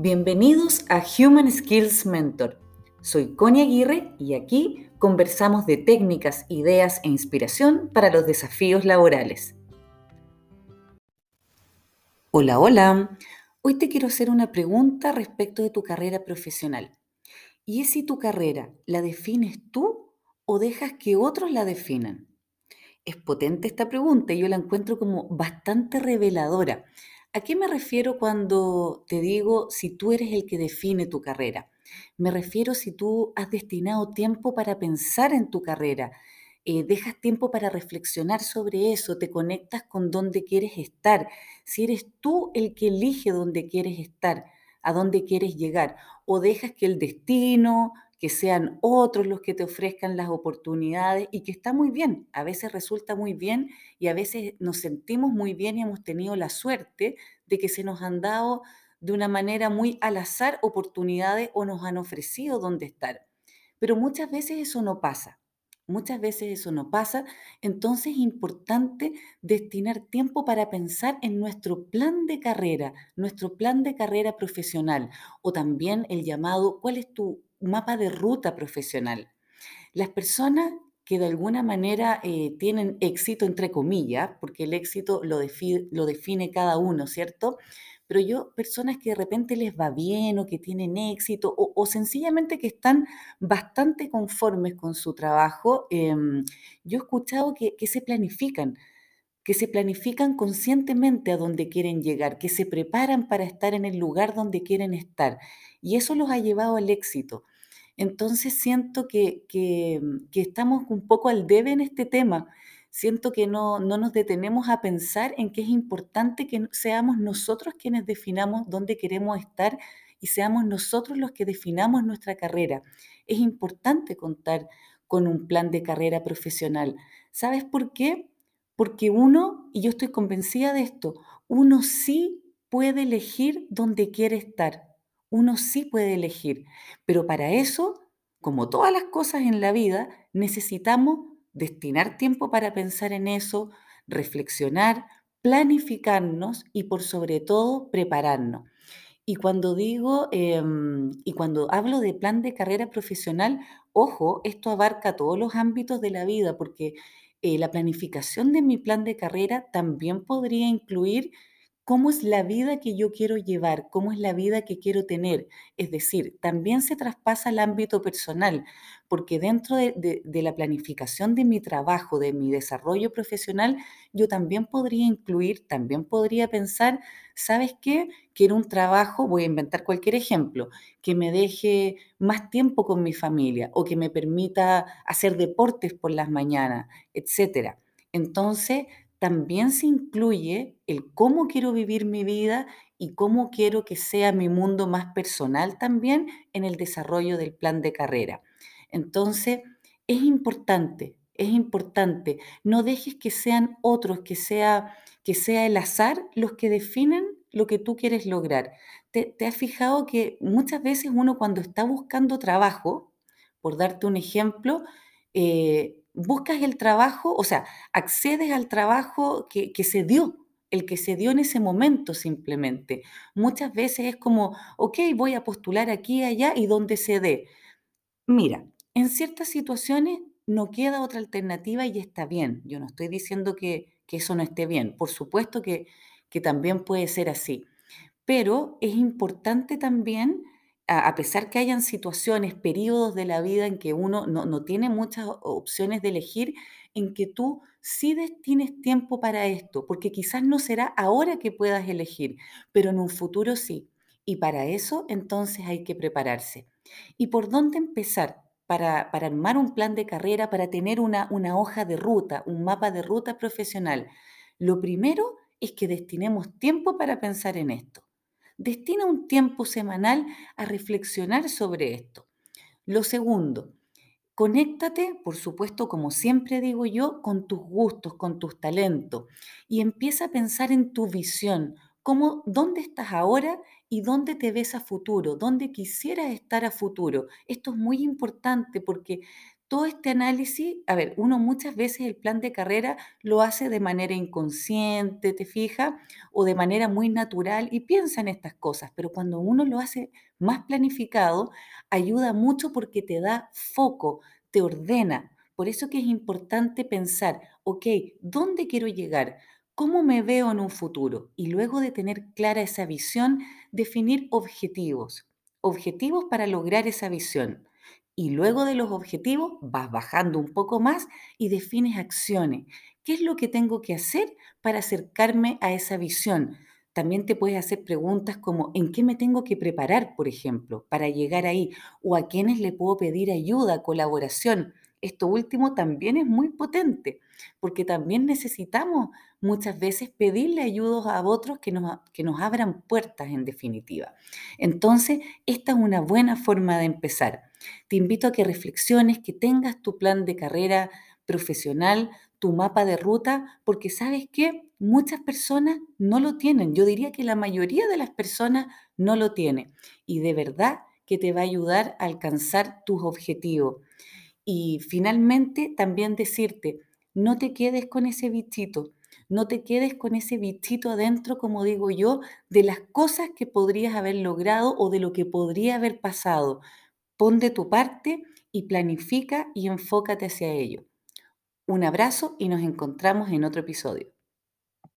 Bienvenidos a Human Skills Mentor. Soy Connie Aguirre y aquí conversamos de técnicas, ideas e inspiración para los desafíos laborales. Hola, hola. Hoy te quiero hacer una pregunta respecto de tu carrera profesional. Y es si tu carrera la defines tú o dejas que otros la definan. Es potente esta pregunta y yo la encuentro como bastante reveladora ¿A qué me refiero cuando te digo si tú eres el que define tu carrera? Me refiero si tú has destinado tiempo para pensar en tu carrera, eh, dejas tiempo para reflexionar sobre eso, te conectas con dónde quieres estar, si eres tú el que elige dónde quieres estar, a dónde quieres llegar, o dejas que el destino, que sean otros los que te ofrezcan las oportunidades y que está muy bien, a veces resulta muy bien y a veces nos sentimos muy bien y hemos tenido la suerte de que se nos han dado de una manera muy al azar oportunidades o nos han ofrecido dónde estar. Pero muchas veces eso no pasa. Muchas veces eso no pasa, entonces es importante destinar tiempo para pensar en nuestro plan de carrera, nuestro plan de carrera profesional o también el llamado, ¿cuál es tu mapa de ruta profesional. Las personas que de alguna manera eh, tienen éxito, entre comillas, porque el éxito lo, define cada uno, ¿cierto? Pero yo, personas que de repente les va bien o que tienen éxito o, sencillamente que están bastante conformes con su trabajo, em, yo he escuchado que se planifican, que se planifican conscientemente a donde quieren llegar, que se preparan para estar en el lugar donde quieren estar. Y eso los ha llevado al éxito. Entonces siento que, que, estamos un poco al debe en este tema. Siento que no, no nos detenemos a pensar en que es importante que seamos nosotros quienes definamos dónde queremos estar y seamos nosotros los que definamos nuestra carrera. Es importante contar con un plan de carrera profesional. ¿Sabes por qué? Porque uno, y yo estoy convencida de esto, uno sí puede elegir dónde quiere estar uno sí puede elegir, pero para eso, como todas las cosas en la vida, necesitamos destinar tiempo para pensar en eso, reflexionar, planificarnos y por sobre todo prepararnos. Y cuando digo, em, y cuando hablo de plan de carrera profesional, ojo, esto abarca todos los ámbitos de la vida, porque eh, la planificación de mi plan de carrera también podría incluir cómo es la vida que yo quiero llevar, cómo es la vida que quiero tener. Es decir, también se traspasa al ámbito personal, porque dentro de, la planificación de mi trabajo, de mi desarrollo profesional, yo también podría incluir, también podría pensar, ¿sabes qué? Quiero un trabajo, voy a inventar cualquier ejemplo, que me deje más tiempo con mi familia o que me permita hacer deportes por las mañanas, etcétera. Entonces, también se incluye el cómo quiero vivir mi vida y cómo quiero que sea mi mundo más personal también en el desarrollo del plan de carrera. Entonces, es importante, es importante, no dejes que sean otros, que sea, que sea el azar los que definen lo que tú quieres lograr. ¿Te, has fijado que muchas veces uno cuando está buscando trabajo, por darte un ejemplo, eh, buscas el trabajo, o sea, accedes al trabajo que, se dio, el que se dio en ese momento simplemente. Muchas veces es como, ok, voy a postular aquí allá y donde se dé. Mira, en ciertas situaciones no queda otra alternativa y está bien. Yo no estoy diciendo que, eso no esté bien. Por supuesto que, que también puede ser así. Pero es importante también a, pesar que hayan situaciones, periodos de la vida en que uno no, tiene muchas opciones de elegir, en que tú sí destines tiempo para esto, porque quizás no será ahora que puedas elegir, pero en un futuro sí. Y para eso entonces hay que prepararse. ¿Y por dónde empezar? Para, para armar un plan de carrera, para tener una, una hoja de ruta, un mapa de ruta profesional. Lo primero es que destinemos tiempo para pensar en esto. Destina un tiempo semanal a reflexionar sobre esto. Lo segundo, conéctate, por supuesto, como siempre digo yo, con tus gustos, con tus talentos y empieza a pensar en tu visión, cómo, dónde estás ahora y dónde te ves a futuro, dónde quisieras estar a futuro. Esto es muy importante porque todo este análisis, a ver, uno muchas veces el plan de carrera lo hace de manera inconsciente, ¿te fijas? O de manera muy natural y piensa en estas cosas, pero cuando uno lo hace más planificado, ayuda mucho porque te da foco, te ordena. Por eso que es importante pensar, ok, ¿dónde quiero llegar? ¿Cómo me veo en un futuro? Y luego de tener clara esa visión, definir objetivos. Objetivos para lograr esa visión y luego de los objetivos vas bajando un poco más y defines acciones. ¿Qué es lo que tengo que hacer para acercarme a esa visión? También te puedes hacer preguntas como ¿en qué me tengo que preparar, por ejemplo, para llegar ahí? ¿O a quiénes le puedo pedir ayuda, colaboración? Esto último también es muy potente, porque también necesitamos muchas veces pedirle ayuda a otros que nos, que nos abran puertas en definitiva. Entonces, esta es una buena forma de empezar. Te invito a que reflexiones, que tengas tu plan de carrera profesional, tu mapa de ruta, porque sabes que muchas personas no lo tienen. Yo diría que la mayoría de las personas no lo tienen. Y de verdad que te va a ayudar a alcanzar tus objetivos. Y finalmente también decirte, no te quedes con ese bichito, no te quedes con ese bichito adentro, como digo yo, de las cosas que podrías haber logrado o de lo que podría haber pasado. Pon de tu parte y planifica y enfócate hacia ello. Un abrazo y nos encontramos en otro episodio.